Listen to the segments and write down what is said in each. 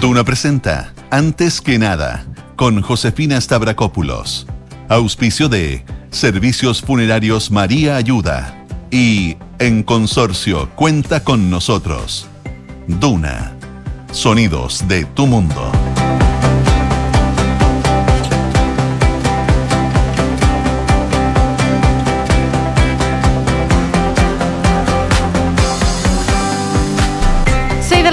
Duna presenta Antes que nada con Josefina Stavrakopoulos. Auspicio de Servicios Funerarios María Ayuda y En Consorcio Cuenta con nosotros. Duna. Sonidos de tu mundo.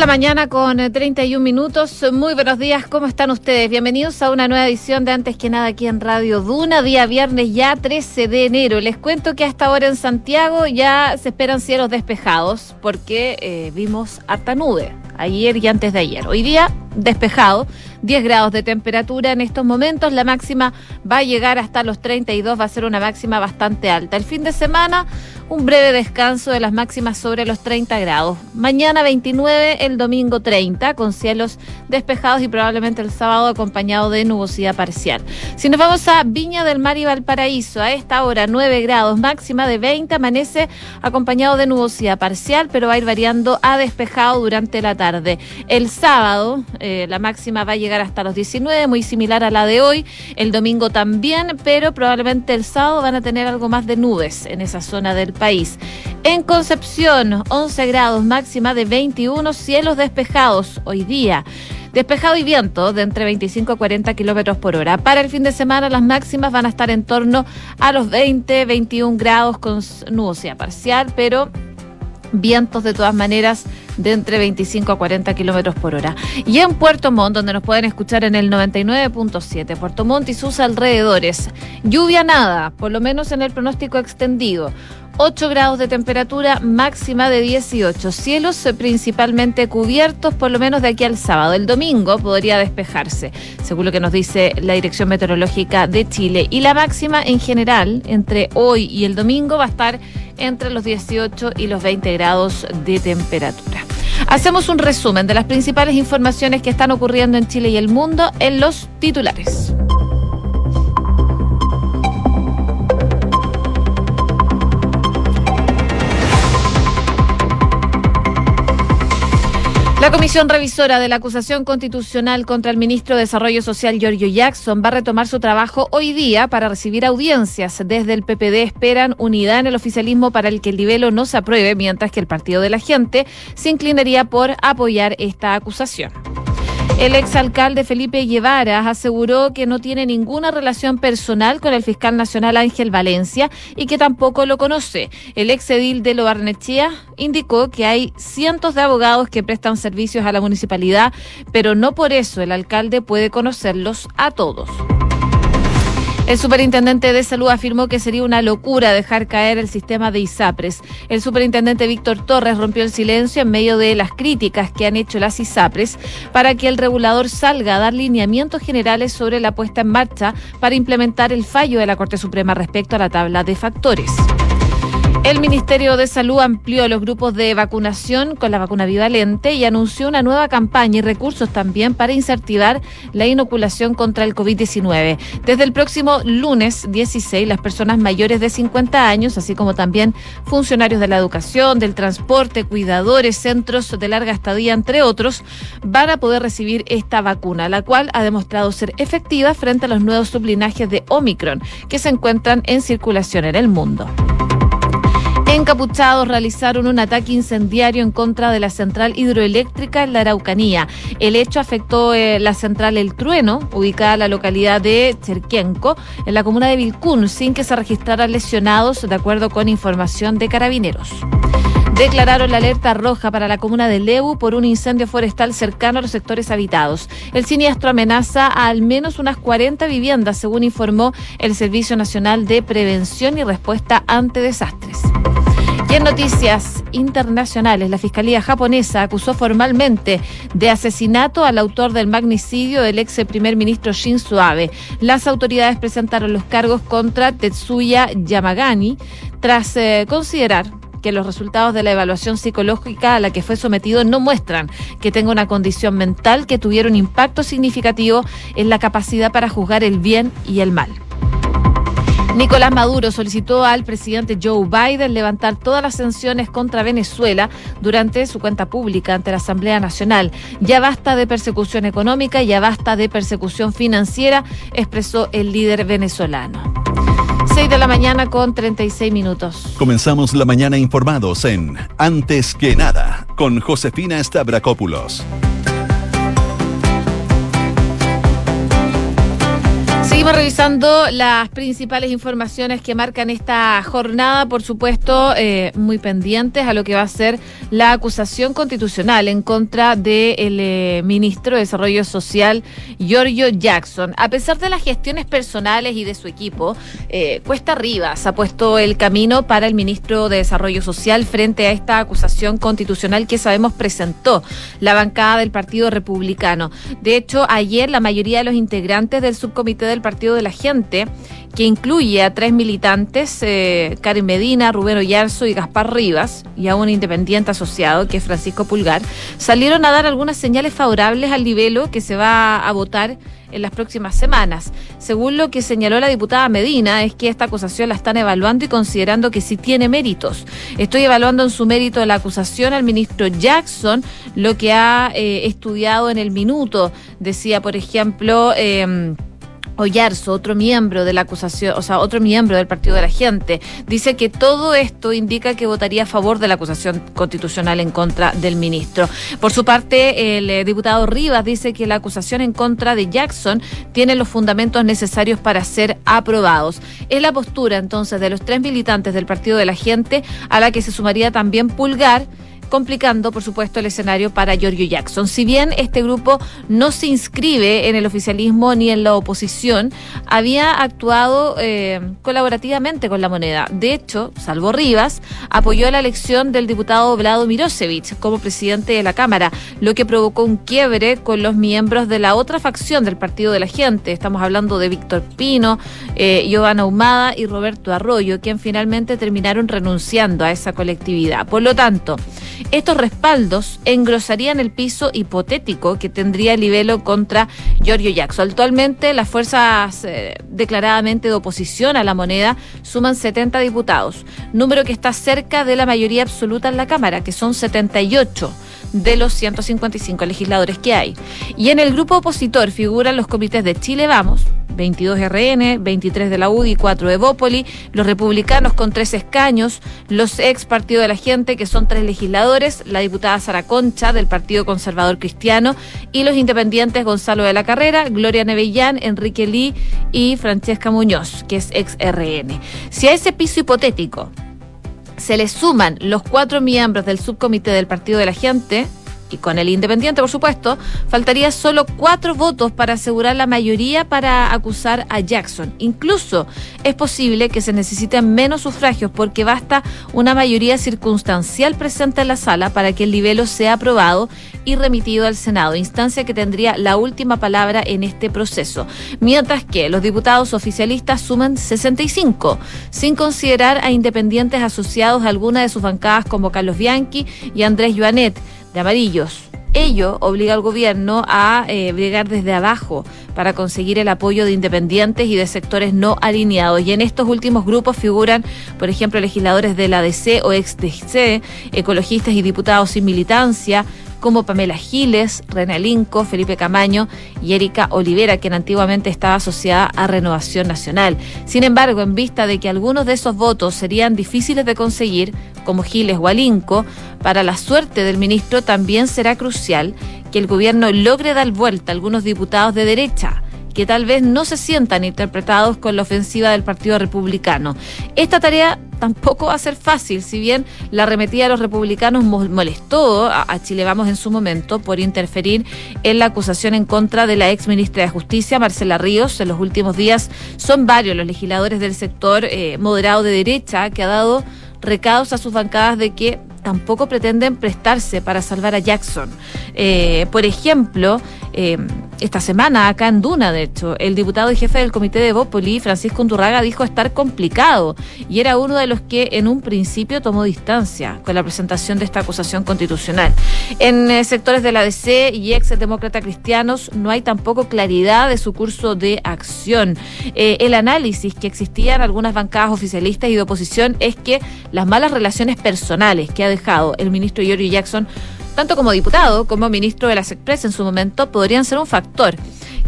Mañana con 31 minutos. Muy buenos días, ¿cómo están ustedes? Bienvenidos a una nueva edición de Antes que nada aquí en Radio Duna, día viernes ya 13 de enero. Les cuento que hasta ahora en Santiago ya se esperan cielos despejados porque eh, vimos harta nube ayer y antes de ayer. Hoy día despejado, 10 grados de temperatura en estos momentos, la máxima va a llegar hasta los 32, va a ser una máxima bastante alta. El fin de semana, un breve descanso de las máximas sobre los 30 grados. Mañana 29, el domingo 30, con cielos despejados y probablemente el sábado acompañado de nubosidad parcial. Si nos vamos a Viña del Mar y Valparaíso, a esta hora 9 grados, máxima de 20, amanece acompañado de nubosidad parcial, pero va a ir variando a despejado durante la tarde. El sábado, la máxima va a llegar hasta los 19, muy similar a la de hoy. El domingo también, pero probablemente el sábado van a tener algo más de nubes en esa zona del país. En Concepción, 11 grados, máxima de 21, cielos despejados hoy día. Despejado y viento de entre 25 a 40 kilómetros por hora. Para el fin de semana, las máximas van a estar en torno a los 20, 21 grados con nubosidad parcial, pero vientos de todas maneras de entre 25 a 40 kilómetros por hora. Y en Puerto Montt, donde nos pueden escuchar en el 99.7, Puerto Montt y sus alrededores, lluvia nada, por lo menos en el pronóstico extendido. 8 grados de temperatura máxima de 18. Cielos principalmente cubiertos por lo menos de aquí al sábado. El domingo podría despejarse, según lo que nos dice la Dirección Meteorológica de Chile. Y la máxima en general entre hoy y el domingo va a estar entre los 18 y los 20 grados de temperatura. Hacemos un resumen de las principales informaciones que están ocurriendo en Chile y el mundo en los titulares. La Comisión Revisora de la Acusación Constitucional contra el Ministro de Desarrollo Social, Giorgio Jackson, va a retomar su trabajo hoy día para recibir audiencias. Desde el PPD esperan unidad en el oficialismo para el que el libelo no se apruebe, mientras que el Partido de la Gente se inclinaría por apoyar esta acusación. El exalcalde Felipe Guevara aseguró que no tiene ninguna relación personal con el fiscal nacional Ángel Valencia y que tampoco lo conoce. El ex edil de Loarnechea indicó que hay cientos de abogados que prestan servicios a la municipalidad, pero no por eso el alcalde puede conocerlos a todos. El superintendente de salud afirmó que sería una locura dejar caer el sistema de ISAPRES. El superintendente Víctor Torres rompió el silencio en medio de las críticas que han hecho las ISAPRES para que el regulador salga a dar lineamientos generales sobre la puesta en marcha para implementar el fallo de la Corte Suprema respecto a la tabla de factores. El Ministerio de Salud amplió los grupos de vacunación con la vacuna bivalente y anunció una nueva campaña y recursos también para incentivar la inoculación contra el COVID-19. Desde el próximo lunes 16, las personas mayores de 50 años, así como también funcionarios de la educación, del transporte, cuidadores, centros de larga estadía, entre otros, van a poder recibir esta vacuna, la cual ha demostrado ser efectiva frente a los nuevos sublinajes de Omicron que se encuentran en circulación en el mundo. Encapuchados realizaron un ataque incendiario en contra de la central hidroeléctrica en la Araucanía. El hecho afectó eh, la central El Trueno, ubicada en la localidad de Cherquienco, en la comuna de Vilcún, sin que se registraran lesionados, de acuerdo con información de carabineros. Declararon la alerta roja para la comuna de Lebu por un incendio forestal cercano a los sectores habitados. El siniestro amenaza a al menos unas 40 viviendas, según informó el Servicio Nacional de Prevención y Respuesta ante Desastres. Y en noticias internacionales, la Fiscalía japonesa acusó formalmente de asesinato al autor del magnicidio del ex primer ministro Shinzo Abe. Las autoridades presentaron los cargos contra Tetsuya Yamagani tras eh, considerar que los resultados de la evaluación psicológica a la que fue sometido no muestran que tenga una condición mental que tuviera un impacto significativo en la capacidad para juzgar el bien y el mal. Nicolás Maduro solicitó al presidente Joe Biden levantar todas las sanciones contra Venezuela durante su cuenta pública ante la Asamblea Nacional. Ya basta de persecución económica, ya basta de persecución financiera, expresó el líder venezolano. 6 de la mañana con 36 minutos. Comenzamos la mañana informados en Antes que nada con Josefina Stavrakopoulos. Seguimos revisando las principales informaciones que marcan esta jornada, por supuesto, eh, muy pendientes a lo que va a ser la acusación constitucional en contra del eh, ministro de Desarrollo Social, Giorgio Jackson. A pesar de las gestiones personales y de su equipo, eh, Cuesta Rivas ha puesto el camino para el ministro de Desarrollo Social frente a esta acusación constitucional que sabemos presentó la bancada del Partido Republicano. De hecho, ayer la mayoría de los integrantes del subcomité del Partido de la Gente, que incluye a tres militantes, eh, Karen Medina, Rubén Oyarzo y Gaspar Rivas, y a un independiente asociado, que es Francisco Pulgar, salieron a dar algunas señales favorables al nivel que se va a votar en las próximas semanas. Según lo que señaló la diputada Medina, es que esta acusación la están evaluando y considerando que sí tiene méritos. Estoy evaluando en su mérito la acusación al ministro Jackson, lo que ha eh, estudiado en el minuto. Decía, por ejemplo, eh, Oyarzo, otro miembro de la acusación, o sea, otro miembro del Partido de la Gente, dice que todo esto indica que votaría a favor de la acusación constitucional en contra del ministro. Por su parte, el eh, diputado Rivas dice que la acusación en contra de Jackson tiene los fundamentos necesarios para ser aprobados. Es la postura entonces de los tres militantes del Partido de la Gente a la que se sumaría también Pulgar complicando, por supuesto, el escenario para Giorgio Jackson. Si bien este grupo no se inscribe en el oficialismo ni en la oposición, había actuado eh, colaborativamente con la moneda. De hecho, salvo Rivas, apoyó la elección del diputado Vlado Mirosevich como presidente de la Cámara, lo que provocó un quiebre con los miembros de la otra facción del Partido de la Gente. Estamos hablando de Víctor Pino, eh, Giovanna Humada y Roberto Arroyo, quien finalmente terminaron renunciando a esa colectividad. Por lo tanto, estos respaldos engrosarían el piso hipotético que tendría el Libelo contra Giorgio Jackson. Actualmente las fuerzas eh, declaradamente de oposición a la moneda suman 70 diputados, número que está cerca de la mayoría absoluta en la Cámara, que son 78 de los 155 legisladores que hay. Y en el grupo opositor figuran los comités de Chile Vamos, 22 RN, 23 de la UDI, 4 de Bópoli, los republicanos con tres escaños, los ex Partido de la Gente, que son tres legisladores, la diputada Sara Concha del Partido Conservador Cristiano y los independientes Gonzalo de la Carrera, Gloria Nevellán, Enrique Lee y Francesca Muñoz, que es ex RN. Si a ese piso hipotético se le suman los cuatro miembros del subcomité del Partido de la Gente, y con el independiente, por supuesto, faltaría solo cuatro votos para asegurar la mayoría para acusar a Jackson. Incluso es posible que se necesiten menos sufragios porque basta una mayoría circunstancial presente en la sala para que el libelo sea aprobado y remitido al Senado, instancia que tendría la última palabra en este proceso. Mientras que los diputados oficialistas suman 65, sin considerar a independientes asociados a alguna de sus bancadas como Carlos Bianchi y Andrés Joanet amarillos. Ello obliga al gobierno a eh, desde abajo para conseguir el apoyo de independientes y de sectores no alineados. Y en estos últimos grupos figuran, por ejemplo, legisladores de la DC o ex-DC, ecologistas y diputados sin militancia, como Pamela Giles, René Linco, Felipe Camaño y Erika Olivera, quien antiguamente estaba asociada a Renovación Nacional. Sin embargo, en vista de que algunos de esos votos serían difíciles de conseguir, como Giles o Alinco, para la suerte del ministro también será crucial que el gobierno logre dar vuelta a algunos diputados de derecha que tal vez no se sientan interpretados con la ofensiva del Partido Republicano. Esta tarea tampoco va a ser fácil, si bien la arremetida de los republicanos molestó a, Chile Vamos en su momento por interferir en la acusación en contra de la ex ministra de Justicia, Marcela Ríos. En los últimos días son varios los legisladores del sector eh, moderado de derecha que ha dado recados a sus bancadas de que tampoco pretenden prestarse para salvar a Jackson. Eh, por ejemplo, eh, esta semana acá en Duna, de hecho. El diputado y jefe del comité de Bópoli, Francisco Unturraga, dijo estar complicado y era uno de los que en un principio tomó distancia con la presentación de esta acusación constitucional. En eh, sectores de la DC y ex demócrata cristianos no hay tampoco claridad de su curso de acción. Eh, el análisis que existía en algunas bancadas oficialistas y de oposición es que las malas relaciones personales que ha dejado el ministro Giorgio Jackson tanto como diputado como ministro de las Express en su momento, podrían ser un factor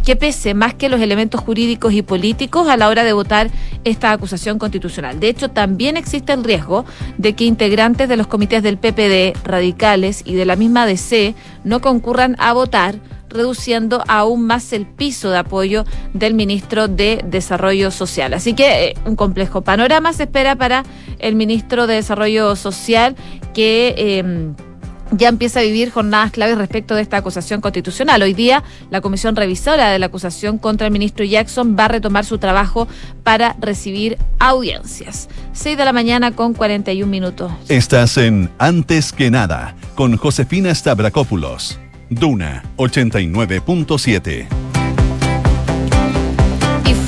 que pese más que los elementos jurídicos y políticos a la hora de votar esta acusación constitucional. De hecho, también existe el riesgo de que integrantes de los comités del PPD, radicales y de la misma DC no concurran a votar reduciendo aún más el piso de apoyo del ministro de Desarrollo Social. Así que eh, un complejo panorama se espera para el ministro de Desarrollo Social que... Eh, ya empieza a vivir jornadas claves respecto de esta acusación constitucional. Hoy día, la comisión revisora de la acusación contra el ministro Jackson va a retomar su trabajo para recibir audiencias. 6 de la mañana con 41 minutos. Estás en Antes que nada con Josefina Stavrakopoulos. Duna 89.7.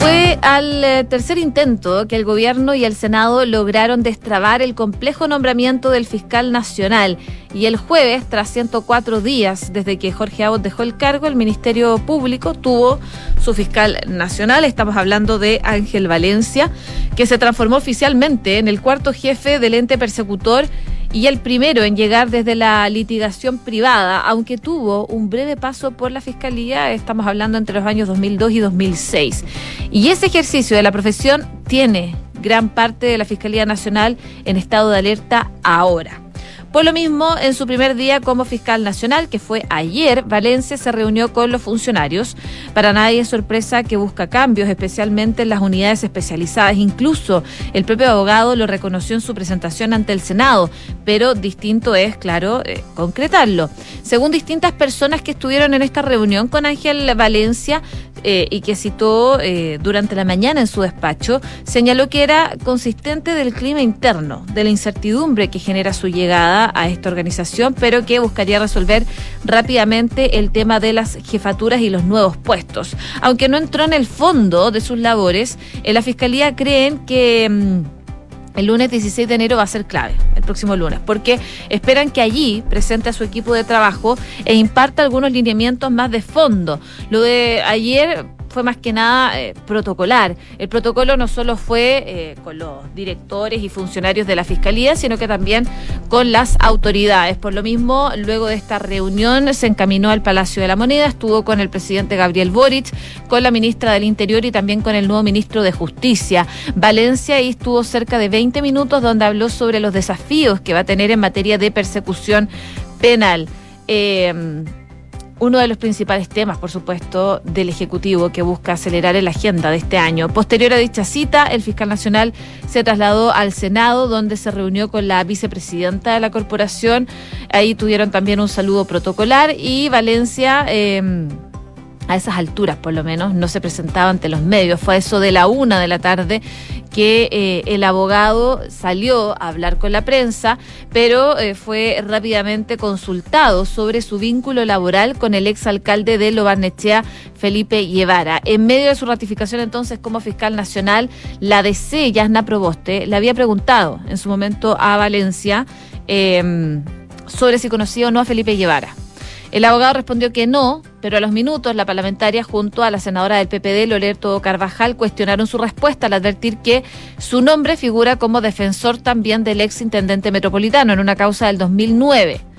Fue al eh, tercer intento que el gobierno y el Senado lograron destrabar el complejo nombramiento del fiscal nacional. Y el jueves, tras 104 días desde que Jorge Abot dejó el cargo, el Ministerio Público tuvo su fiscal nacional. Estamos hablando de Ángel Valencia, que se transformó oficialmente en el cuarto jefe del ente persecutor y el primero en llegar desde la litigación privada, aunque tuvo un breve paso por la Fiscalía, estamos hablando entre los años 2002 y 2006. Y ese ejercicio de la profesión tiene gran parte de la Fiscalía Nacional en estado de alerta ahora. Por lo mismo, en su primer día como fiscal nacional, que fue ayer, Valencia se reunió con los funcionarios. Para nadie es sorpresa que busca cambios, especialmente en las unidades especializadas. Incluso el propio abogado lo reconoció en su presentación ante el Senado, pero distinto es, claro, eh, concretarlo. Según distintas personas que estuvieron en esta reunión con Ángel Valencia, eh, y que citó eh, durante la mañana en su despacho, señaló que era consistente del clima interno, de la incertidumbre que genera su llegada a esta organización, pero que buscaría resolver rápidamente el tema de las jefaturas y los nuevos puestos. Aunque no entró en el fondo de sus labores, en la Fiscalía creen que... Mm, el lunes 16 de enero va a ser clave, el próximo lunes, porque esperan que allí presente a su equipo de trabajo e imparta algunos lineamientos más de fondo. Lo de ayer fue más que nada eh, protocolar. El protocolo no solo fue eh, con los directores y funcionarios de la Fiscalía, sino que también con las autoridades. Por lo mismo, luego de esta reunión se encaminó al Palacio de la Moneda, estuvo con el presidente Gabriel Boric, con la ministra del Interior y también con el nuevo ministro de Justicia. Valencia y estuvo cerca de 20 minutos donde habló sobre los desafíos que va a tener en materia de persecución penal. Eh, uno de los principales temas, por supuesto, del Ejecutivo que busca acelerar la agenda de este año. Posterior a dicha cita, el fiscal nacional se trasladó al Senado, donde se reunió con la vicepresidenta de la corporación. Ahí tuvieron también un saludo protocolar y Valencia... Eh, a esas alturas por lo menos, no se presentaba ante los medios. Fue eso de la una de la tarde que eh, el abogado salió a hablar con la prensa, pero eh, fue rápidamente consultado sobre su vínculo laboral con el exalcalde de Lobarnechea, Felipe Guevara. En medio de su ratificación entonces como fiscal nacional, la DC, Yasna Proboste, le había preguntado en su momento a Valencia em, sobre si conocía o no a Felipe Guevara. El abogado respondió que no, pero a los minutos la parlamentaria junto a la senadora del PPD, Loreto Carvajal, cuestionaron su respuesta al advertir que su nombre figura como defensor también del ex intendente metropolitano en una causa del 2009.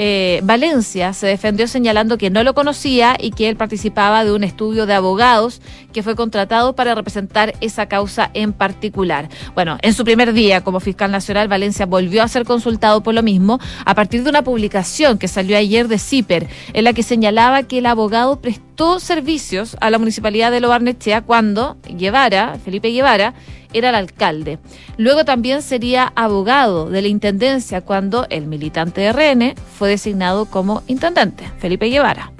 Eh, Valencia se defendió señalando que no lo conocía y que él participaba de un estudio de abogados que fue contratado para representar esa causa en particular. Bueno, en su primer día como fiscal nacional, Valencia volvió a ser consultado por lo mismo a partir de una publicación que salió ayer de CIPER, en la que señalaba que el abogado prestó servicios a la municipalidad de Lobarnechea cuando Guevara, Felipe Guevara, era el alcalde. Luego también sería abogado de la intendencia cuando el militante de RN fue designado como intendente, Felipe Guevara.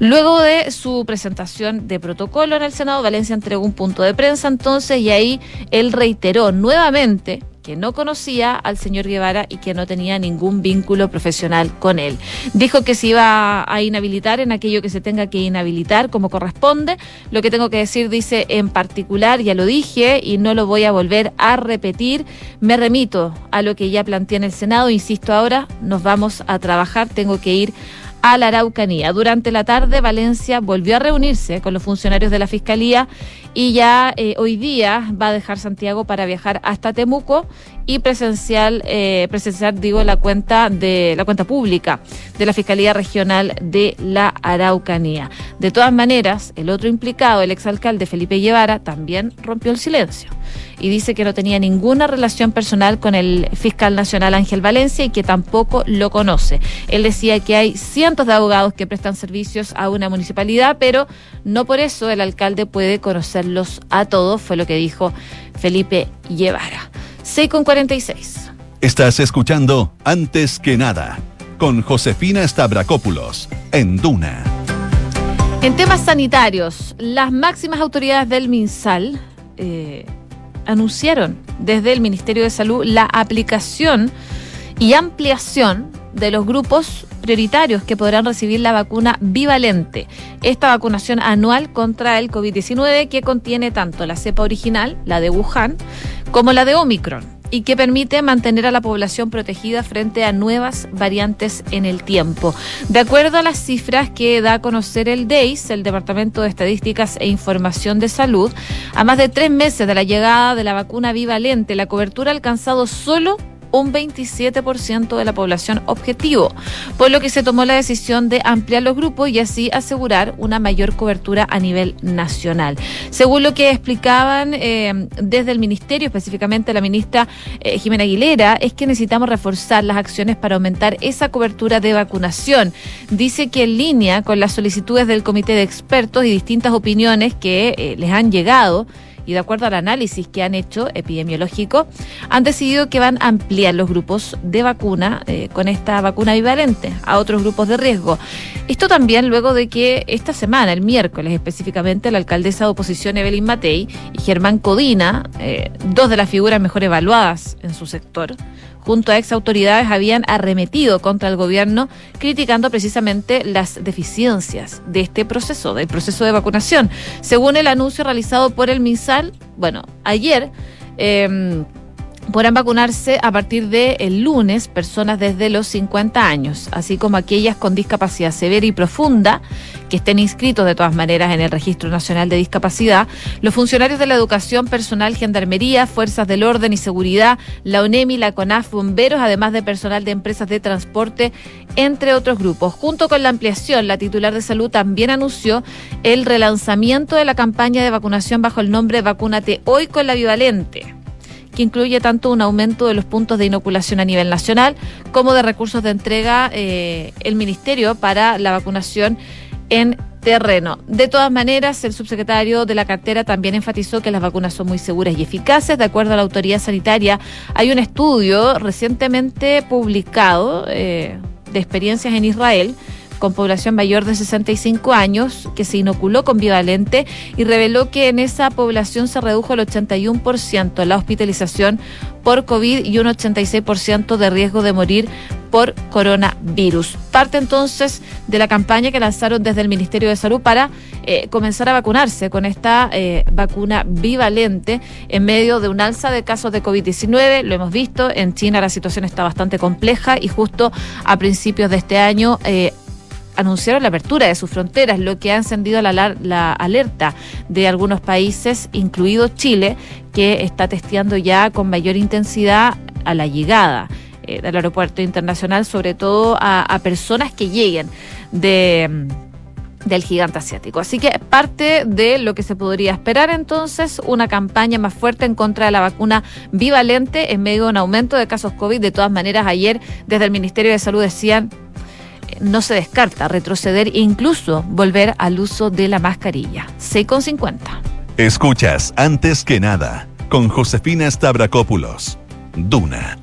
Luego de su presentación de protocolo en el Senado, Valencia entregó un punto de prensa entonces y ahí él reiteró nuevamente que no conocía al señor Guevara y que no tenía ningún vínculo profesional con él. Dijo que se iba a inhabilitar en aquello que se tenga que inhabilitar como corresponde. Lo que tengo que decir, dice en particular, ya lo dije y no lo voy a volver a repetir. Me remito a lo que ya planteé en el Senado. Insisto ahora, nos vamos a trabajar. Tengo que ir la Araucanía. Durante la tarde, Valencia volvió a reunirse con los funcionarios de la Fiscalía y ya eh, hoy día va a dejar Santiago para viajar hasta Temuco y presencial eh, digo la cuenta de la cuenta pública de la Fiscalía Regional de la Araucanía. De todas maneras, el otro implicado, el exalcalde Felipe Guevara, también rompió el silencio y dice que no tenía ninguna relación personal con el fiscal nacional Ángel Valencia y que tampoco lo conoce. Él decía que hay cientos de abogados que prestan servicios a una municipalidad, pero no por eso el alcalde puede conocerlos a todos, fue lo que dijo Felipe Guevara. 6 con 46. Estás escuchando Antes que nada con Josefina Stavrakopoulos en Duna. En temas sanitarios, las máximas autoridades del MinSal eh, anunciaron desde el Ministerio de Salud la aplicación y ampliación de los grupos prioritarios que podrán recibir la vacuna bivalente. Esta vacunación anual contra el COVID-19 que contiene tanto la cepa original, la de Wuhan, como la de Omicron y que permite mantener a la población protegida frente a nuevas variantes en el tiempo. De acuerdo a las cifras que da a conocer el DEIS, el Departamento de Estadísticas e Información de Salud, a más de tres meses de la llegada de la vacuna bivalente, la cobertura ha alcanzado solo un 27% de la población objetivo, por lo que se tomó la decisión de ampliar los grupos y así asegurar una mayor cobertura a nivel nacional. Según lo que explicaban eh, desde el Ministerio, específicamente la ministra eh, Jimena Aguilera, es que necesitamos reforzar las acciones para aumentar esa cobertura de vacunación. Dice que en línea con las solicitudes del Comité de Expertos y distintas opiniones que eh, les han llegado, y de acuerdo al análisis que han hecho epidemiológico, han decidido que van a ampliar los grupos de vacuna eh, con esta vacuna bivalente a otros grupos de riesgo. Esto también luego de que esta semana, el miércoles específicamente, la alcaldesa de oposición Evelyn Matei y Germán Codina, eh, dos de las figuras mejor evaluadas en su sector, junto a ex autoridades habían arremetido contra el gobierno criticando precisamente las deficiencias de este proceso, del proceso de vacunación. Según el anuncio realizado por el MinSal, bueno, ayer... Eh, podrán vacunarse a partir del el lunes personas desde los 50 años, así como aquellas con discapacidad severa y profunda que estén inscritos de todas maneras en el Registro Nacional de Discapacidad, los funcionarios de la educación, personal, gendarmería, fuerzas del orden y seguridad, la ONEMI, la CONAF, bomberos, además de personal de empresas de transporte, entre otros grupos. Junto con la ampliación, la titular de salud también anunció el relanzamiento de la campaña de vacunación bajo el nombre Vacúnate hoy con la bivalente que incluye tanto un aumento de los puntos de inoculación a nivel nacional como de recursos de entrega eh, el Ministerio para la vacunación en terreno. De todas maneras, el subsecretario de la cartera también enfatizó que las vacunas son muy seguras y eficaces. De acuerdo a la autoridad sanitaria, hay un estudio recientemente publicado eh, de experiencias en Israel con población mayor de 65 años que se inoculó con bivalente y reveló que en esa población se redujo el 81% la hospitalización por COVID y un 86% de riesgo de morir por coronavirus. Parte entonces de la campaña que lanzaron desde el Ministerio de Salud para eh, comenzar a vacunarse con esta eh, vacuna bivalente en medio de un alza de casos de COVID-19. Lo hemos visto, en China la situación está bastante compleja y justo a principios de este año eh, anunciaron la apertura de sus fronteras, lo que ha encendido la, la, alerta de algunos países, incluido Chile, que está testeando ya con mayor intensidad a la llegada eh, del aeropuerto internacional, sobre todo a, personas que lleguen de mm, del gigante asiático. Así que parte de lo que se podría esperar entonces, una campaña más fuerte en contra de la vacuna bivalente en medio de un aumento de casos COVID. De todas maneras, ayer desde el Ministerio de Salud decían no se descarta retroceder e incluso volver al uso de la mascarilla. 6,50. Escuchas antes que nada con Josefina Stavrakopoulos. Duna.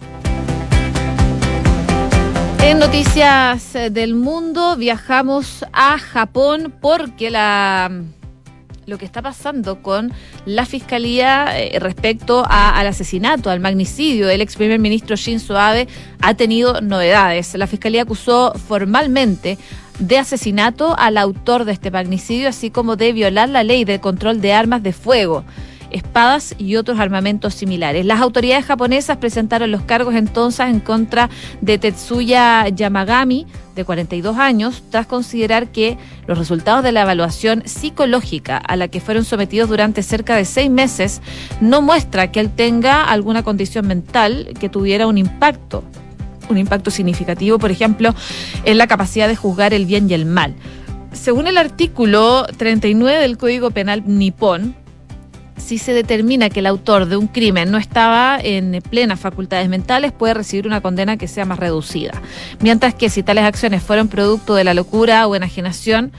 En noticias del mundo viajamos a Japón porque la lo que está pasando con la fiscalía eh, respecto al asesinato, al magnicidio del ex primer ministro Shinzo Abe, ha tenido novedades. La fiscalía acusó formalmente de asesinato al autor de este magnicidio, así como de violar la ley de control de armas de fuego espadas y otros armamentos similares. Las autoridades japonesas presentaron los cargos entonces en contra de Tetsuya Yamagami, de 42 años, tras considerar que los resultados de la evaluación psicológica a la que fueron sometidos durante cerca de seis meses no muestra que él tenga alguna condición mental que tuviera un impacto, un impacto significativo, por ejemplo, en la capacidad de juzgar el bien y el mal. Según el artículo 39 del Código Penal nipón, si se determina que el autor de un crimen no estaba en plenas facultades mentales, puede recibir una condena que sea más reducida. Mientras que si tales acciones fueron producto de la locura o enajenación,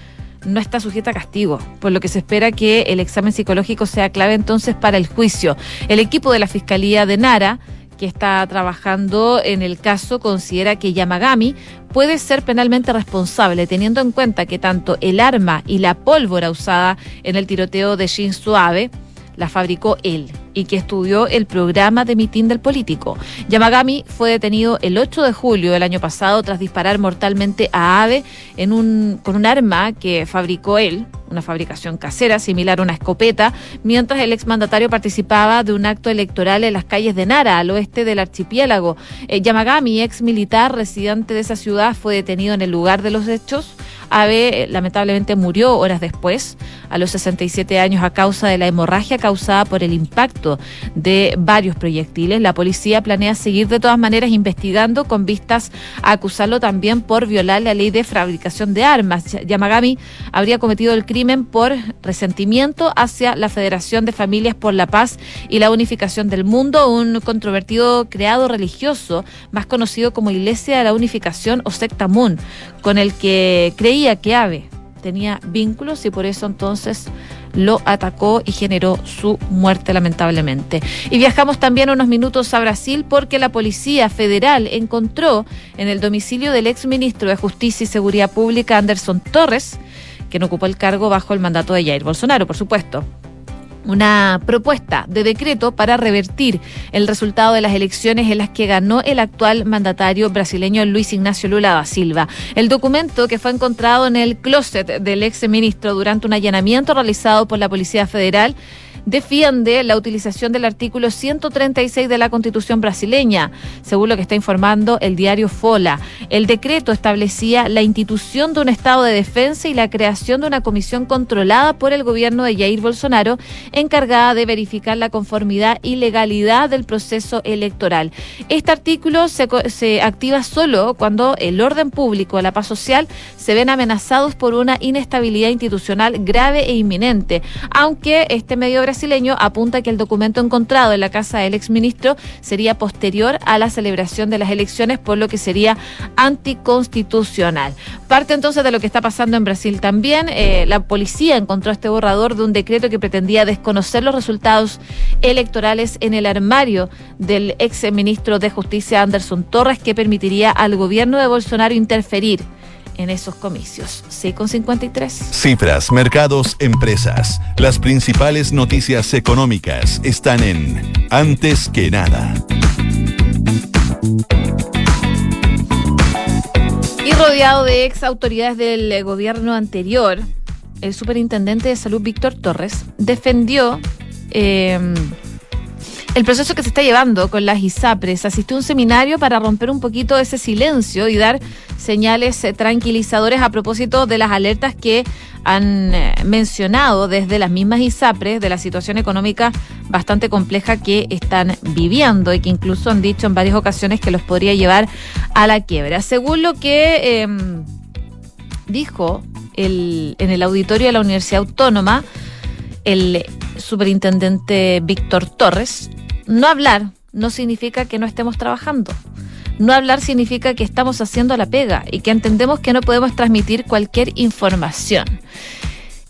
no está sujeta a castigo, por lo que se espera que el examen psicológico sea clave entonces para el juicio. El equipo de la Fiscalía de Nara que está trabajando en el caso considera que Yamagami puede ser penalmente responsable, teniendo en cuenta que tanto el arma y la pólvora usada en el tiroteo de Shinzo Abe la fabricó él y que estudió el programa de mitin del político. Yamagami fue detenido el 8 de julio del año pasado tras disparar mortalmente a Abe en un, con un arma que fabricó él, una fabricación casera similar a una escopeta, mientras el exmandatario participaba de un acto electoral en las calles de Nara, al oeste del archipiélago. Eh, Yamagami, ex militar residente de esa ciudad, fue detenido en el lugar de los hechos Abe lamentablemente murió horas después, a los 67 años, a causa de la hemorragia causada por el impacto de varios proyectiles. La policía planea seguir de todas maneras investigando con vistas a acusarlo también por violar la ley de fabricación de armas. Yamagami habría cometido el crimen por resentimiento hacia la Federación de Familias por la Paz y la Unificación del Mundo, un controvertido creado religioso más conocido como Iglesia de la Unificación o Secta Moon, con el que creía que Ave tenía vínculos y por eso entonces lo atacó y generó su muerte lamentablemente. Y viajamos también unos minutos a Brasil porque la Policía Federal encontró en el domicilio del ex ministro de Justicia y Seguridad Pública, Anderson Torres, quien ocupó el cargo bajo el mandato de Jair Bolsonaro, por supuesto una propuesta de decreto para revertir el resultado de las elecciones en las que ganó el actual mandatario brasileño Luis Ignacio Lula da Silva. El documento que fue encontrado en el closet del ex ministro durante un allanamiento realizado por la Policía Federal defiende la utilización del artículo 136 de la Constitución brasileña, según lo que está informando el diario Fola. El decreto establecía la institución de un estado de defensa y la creación de una comisión controlada por el gobierno de Jair Bolsonaro, encargada de verificar la conformidad y legalidad del proceso electoral. Este artículo se, activa solo cuando el orden público la paz social se ven amenazados por una inestabilidad institucional grave e inminente, aunque este medio brasileño apunta que el documento encontrado en la casa del exministro sería posterior a la celebración de las elecciones, por lo que sería anticonstitucional. Parte entonces de lo que está pasando en Brasil también. Eh, la policía encontró este borrador de un decreto que pretendía desconocer los resultados electorales en el armario del ex ministro de Justicia Anderson Torres, que permitiría al gobierno de Bolsonaro interferir en esos comicios. Sí, con 53. Cifras, mercados, empresas. Las principales noticias económicas están en Antes que nada. Y rodeado de ex autoridades del gobierno anterior, el superintendente de salud Víctor Torres defendió eh, el proceso que se está llevando con las ISAPRES. Asistió a un seminario para romper un poquito ese silencio y dar señales eh, tranquilizadores a propósito de las alertas que han eh, mencionado desde las mismas ISAPRES de la situación económica bastante compleja que están viviendo y que incluso han dicho en varias ocasiones que los podría llevar a la quiebra. Según lo que em, dijo el, en el auditorio de la Universidad Autónoma, el superintendente Víctor Torres, no hablar no significa que no estemos trabajando. No hablar significa que estamos haciendo la pega y que entendemos que no podemos transmitir cualquier información.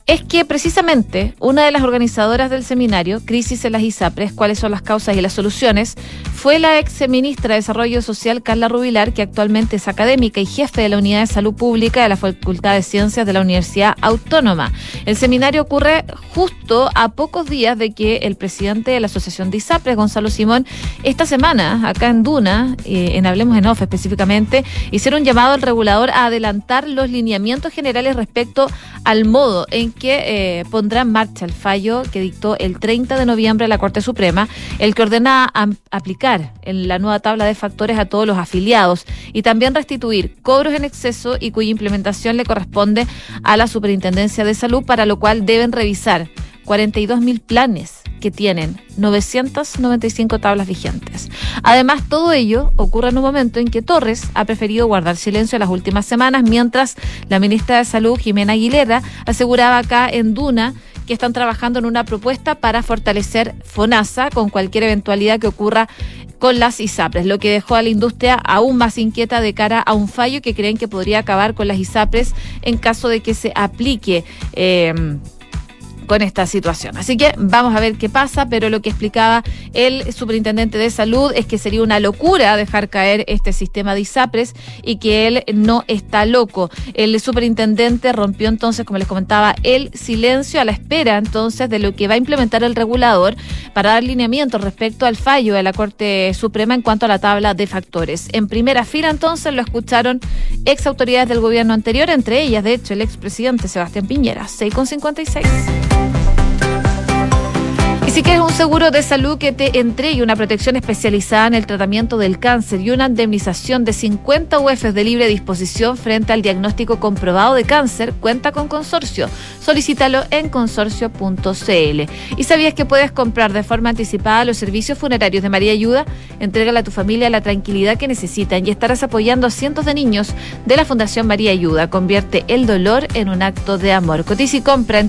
es que precisamente una de las organizadoras del seminario, Crisis en las ISAPRES, cuáles son las causas y las soluciones, fue la ex ministra de Desarrollo Social, Carla Rubilar, que actualmente es académica y jefe de la Unidad de Salud Pública de la Facultad de Ciencias de la Universidad Autónoma. El seminario ocurre justo a pocos días de que el presidente de la Asociación de ISAPRES, Gonzalo Simón, esta semana, acá en Duna, eh, en Hablemos en Off específicamente, hicieron un llamado al regulador a adelantar los lineamientos generales respecto al modo en que eh, pondrá en marcha el fallo que dictó el 30 de noviembre la Corte Suprema, el que ordena aplicar en la nueva tabla de factores a todos los afiliados y también restituir cobros en exceso y cuya implementación le corresponde a la Superintendencia de Salud, para lo cual deben revisar 42 mil planes que tienen 995 tablas vigentes. Además, todo ello ocurre en un momento en que Torres ha preferido guardar silencio en las últimas semanas, mientras la ministra de Salud, Jimena Aguilera, aseguraba acá en Duna que están trabajando en una propuesta para fortalecer FONASA con cualquier eventualidad que ocurra con las ISAPRES, lo que dejó a la industria aún más inquieta de cara a un fallo que creen que podría acabar con las ISAPRES en caso de que se aplique. Eh, con esta situación. Así que vamos a ver qué pasa, pero lo que explicaba el superintendente de salud es que sería una locura dejar caer este sistema de ISAPRES y que él no está loco. El superintendente rompió entonces, como les comentaba, el silencio a la espera entonces de lo que va a implementar el regulador para dar lineamiento respecto al fallo de la Corte Suprema en cuanto a la tabla de factores. En primera fila entonces lo escucharon ex autoridades del gobierno anterior, entre ellas, de hecho, el expresidente Sebastián Piñera, 6,56 Bye. Si quieres un seguro de salud que te entregue una protección especializada en el tratamiento del cáncer y una indemnización de 50 UFs de libre disposición frente al diagnóstico comprobado de cáncer, cuenta con Consorcio. Solicítalo en consorcio.cl. ¿Y sabías que puedes comprar de forma anticipada los servicios funerarios de María Ayuda? Entrégale a tu familia la tranquilidad que necesitan y estarás apoyando a cientos de niños de la Fundación María Ayuda. Convierte el dolor en un acto de amor. Cotiza y compra en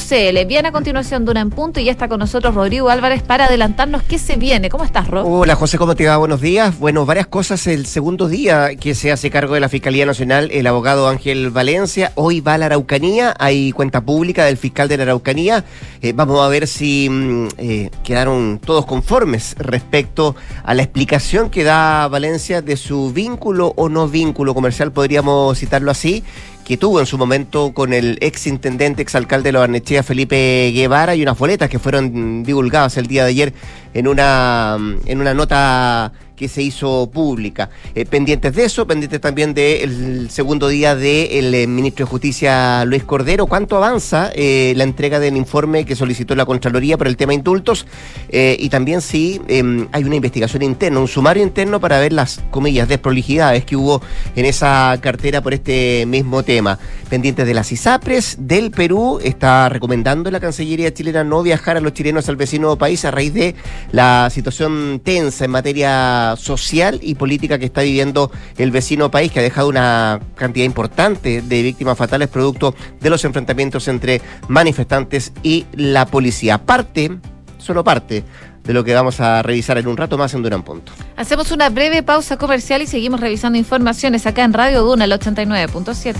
www.funerariamariaayuda.cl Viene a continuación Duna en Punto y ya está con nosotros Rodrigo Álvarez para adelantarnos qué se viene. ¿Cómo estás, Rod? Hola, José, ¿cómo te va? Buenos días. Bueno, varias cosas. El segundo día que se hace cargo de la Fiscalía Nacional, el abogado Ángel Valencia, hoy va a la Araucanía. Hay cuenta pública del fiscal de la Araucanía. Eh, vamos a ver si mm, eh, quedaron todos conformes respecto a la explicación que da Valencia de su vínculo o no vínculo comercial, podríamos citarlo así que tuvo en su momento con el ex intendente, ex alcalde de Loarnechea, Felipe Guevara, y unas boletas que fueron divulgadas el día de ayer en una, en una nota que se hizo pública. Eh, pendientes de eso, pendientes también del segundo día del eh, ministro de Justicia Luis Cordero. ¿Cuánto avanza eh, la entrega del informe que solicitó la Contraloría por el tema indultos? y también si em, hay una investigación interna, un sumario interno para ver las, comillas, desprolijidades que hubo en esa cartera por este mismo tema. Pendientes de las ISAPRES del Perú, está recomendando la Cancillería chilena no viajar a los chilenos al vecino país a raíz de la situación tensa en materia social y política que está viviendo el vecino país, que ha dejado una cantidad importante de víctimas fatales producto de los enfrentamientos entre manifestantes y la policía. Parte, solo parte de lo que vamos a revisar en un rato más en Durán Punto. Hacemos una breve pausa comercial y seguimos revisando informaciones acá en Radio Duna, el 89.7.